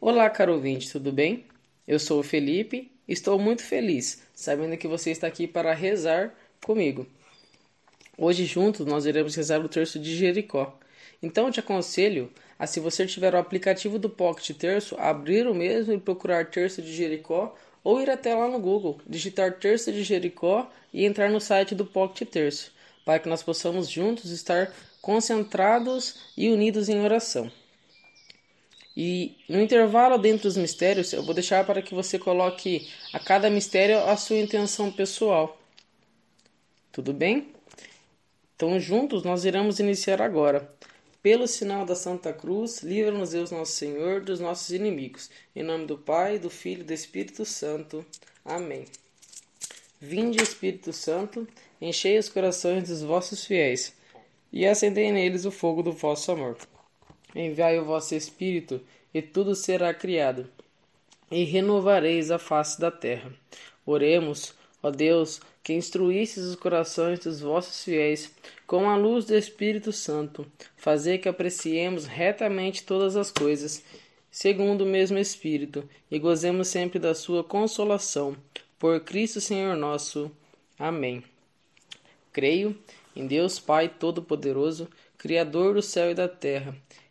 Olá, caro ouvinte, tudo bem? Eu sou o Felipe estou muito feliz sabendo que você está aqui para rezar comigo. Hoje, juntos, nós iremos rezar o terço de Jericó. Então, eu te aconselho a, se você tiver o aplicativo do Pocket Terço, abrir o mesmo e procurar Terço de Jericó ou ir até lá no Google, digitar Terço de Jericó e entrar no site do Pocket Terço, para que nós possamos juntos estar concentrados e unidos em oração. E no intervalo dentro dos mistérios, eu vou deixar para que você coloque a cada mistério a sua intenção pessoal. Tudo bem? Então, juntos nós iremos iniciar agora. Pelo sinal da Santa Cruz, livra-nos Deus Nosso Senhor dos nossos inimigos. Em nome do Pai, do Filho e do Espírito Santo. Amém. Vinde, Espírito Santo, enchei os corações dos vossos fiéis e acendei neles o fogo do vosso amor. Enviai o vosso Espírito, e tudo será criado, e renovareis a face da terra. Oremos, ó Deus, que instruístes os corações dos vossos fiéis com a luz do Espírito Santo, fazer que apreciemos retamente todas as coisas, segundo o mesmo Espírito, e gozemos sempre da sua consolação. Por Cristo Senhor nosso. Amém. Creio em Deus Pai Todo-Poderoso, Criador do céu e da terra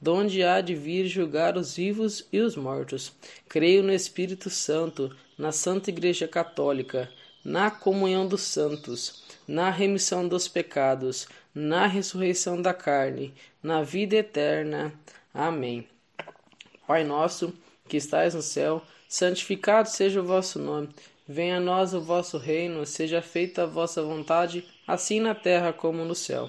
donde há de vir julgar os vivos e os mortos. Creio no Espírito Santo, na Santa Igreja Católica, na comunhão dos santos, na remissão dos pecados, na ressurreição da carne, na vida eterna. Amém. Pai nosso, que estais no céu, santificado seja o vosso nome. Venha a nós o vosso reino, seja feita a vossa vontade, assim na terra como no céu.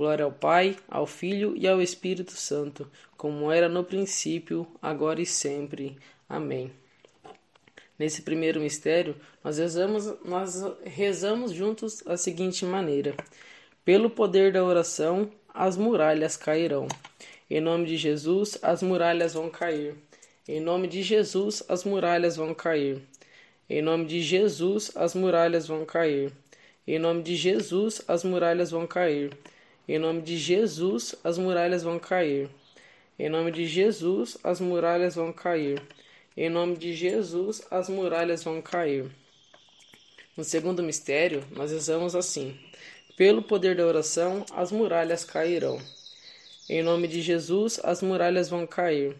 Glória ao Pai, ao Filho e ao Espírito Santo, como era no princípio, agora e sempre. Amém. Nesse primeiro mistério, nós rezamos, nós rezamos juntos a seguinte maneira: Pelo poder da oração, as muralhas cairão. Em nome de Jesus, as muralhas vão cair. Em nome de Jesus, as muralhas vão cair. Em nome de Jesus, as muralhas vão cair. Em nome de Jesus, as muralhas vão cair. Em nome de Jesus, as muralhas vão cair. Em nome de Jesus, as muralhas vão cair. Em nome de Jesus, as muralhas vão cair. No segundo mistério, nós rezamos assim: Pelo poder da oração, as muralhas cairão. Em nome de Jesus, as muralhas vão cair.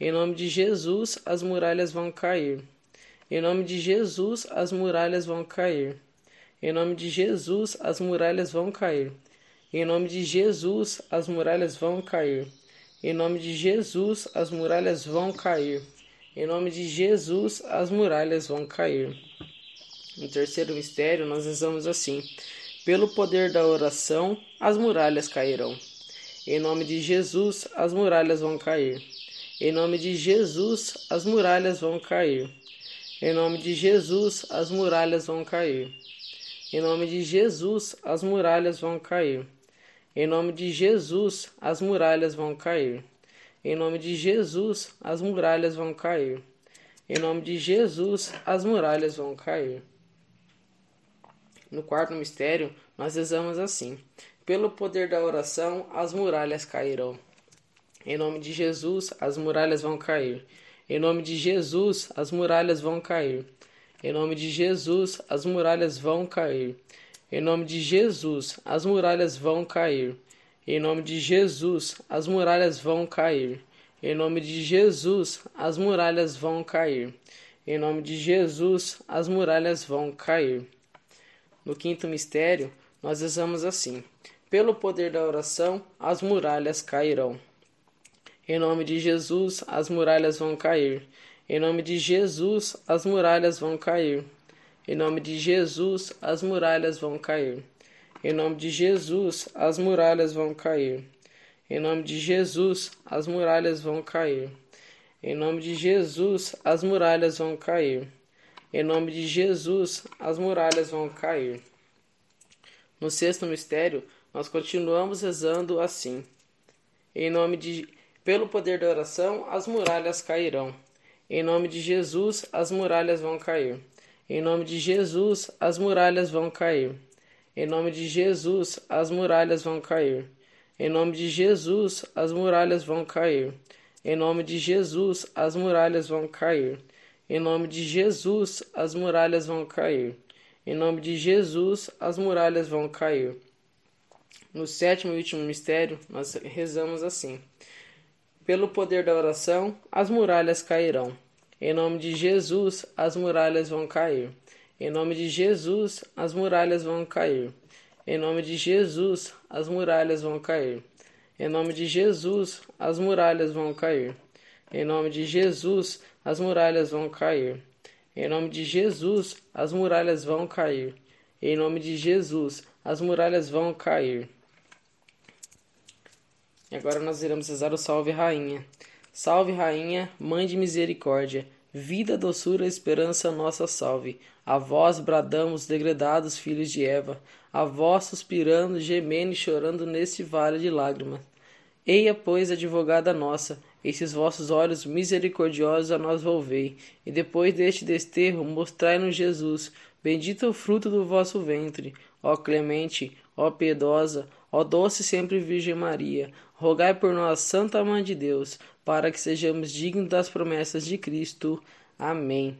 Em nome de Jesus, as muralhas vão cair. Em nome de Jesus, as muralhas vão cair. Em nome de Jesus, as muralhas vão cair. Em nome de Jesus, as muralhas vão cair. Em nome de Jesus, as muralhas vão cair. Em nome de Jesus, as muralhas vão cair. No terceiro mistério, nós rezamos assim: Pelo poder da oração, as muralhas cairão. Em nome de Jesus, as muralhas vão cair. Em nome de Jesus, as muralhas vão cair. Em nome de Jesus, as muralhas vão cair. Em nome de Jesus, as muralhas vão cair. Em nome de Jesus, as muralhas vão cair. Em nome de Jesus, as muralhas vão cair. Em nome de Jesus, as muralhas vão cair. No quarto mistério, nós rezamos assim: Pelo poder da oração, as muralhas cairão. Em nome de Jesus, as muralhas vão cair. Em nome de Jesus, as muralhas vão cair. Em nome de Jesus, as muralhas vão cair. Em nome de Jesus, as muralhas vão cair. Em nome de Jesus, as muralhas vão cair. Em nome de Jesus, as muralhas vão cair. Em nome de Jesus, as muralhas vão cair. No quinto mistério, nós rezamos assim: pelo poder da oração, as muralhas cairão. Em nome de Jesus, as muralhas vão cair. Em nome de Jesus, as muralhas vão cair. Em nome de Jesus, as muralhas vão cair. Em nome de Jesus, as muralhas vão cair. Em nome de Jesus, as muralhas vão cair. Em nome de Jesus, as muralhas vão cair. Em nome de Jesus, as muralhas vão cair. No sexto mistério, nós continuamos rezando assim. Em nome de pelo poder da oração, as muralhas cairão. Em nome de Jesus, as muralhas vão cair. Em nome de Jesus, as muralhas vão cair. Em nome de Jesus, as muralhas vão cair. Em nome de Jesus, as muralhas vão cair. Em nome de Jesus, as muralhas vão cair. Em nome de Jesus, as muralhas vão cair. Em nome de Jesus, as muralhas vão cair. No sétimo e último mistério, nós rezamos assim: Pelo poder da oração, as muralhas cairão. Em nome de Jesus, as muralhas vão cair. Em nome de Jesus, as muralhas vão cair. Em nome de Jesus, as muralhas vão cair. Em nome de Jesus, as muralhas vão cair. Em nome de Jesus, as muralhas vão cair. Em nome de Jesus, as muralhas vão cair. Em nome de Jesus, as muralhas vão cair. E agora nós iremos rezar o Salve Rainha. Salve Rainha, Mãe de Misericórdia Vida, doçura, esperança, nossa salve. A vós bradamos, degredados filhos de Eva, a vós suspirando, gemendo e chorando neste vale de lágrimas. Eia, pois, advogada nossa, esses vossos olhos misericordiosos a nós volvei, e depois deste desterro mostrai-nos Jesus, bendito o fruto do vosso ventre. Ó clemente, ó piedosa, ó doce sempre Virgem Maria, rogai por nós, Santa Mãe de Deus, para que sejamos dignos das promessas de Cristo. Amém.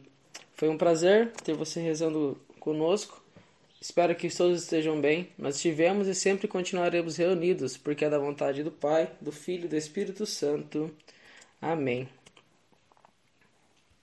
Foi um prazer ter você rezando conosco. Espero que todos estejam bem. Nós estivemos e sempre continuaremos reunidos, porque é da vontade do Pai, do Filho e do Espírito Santo. Amém.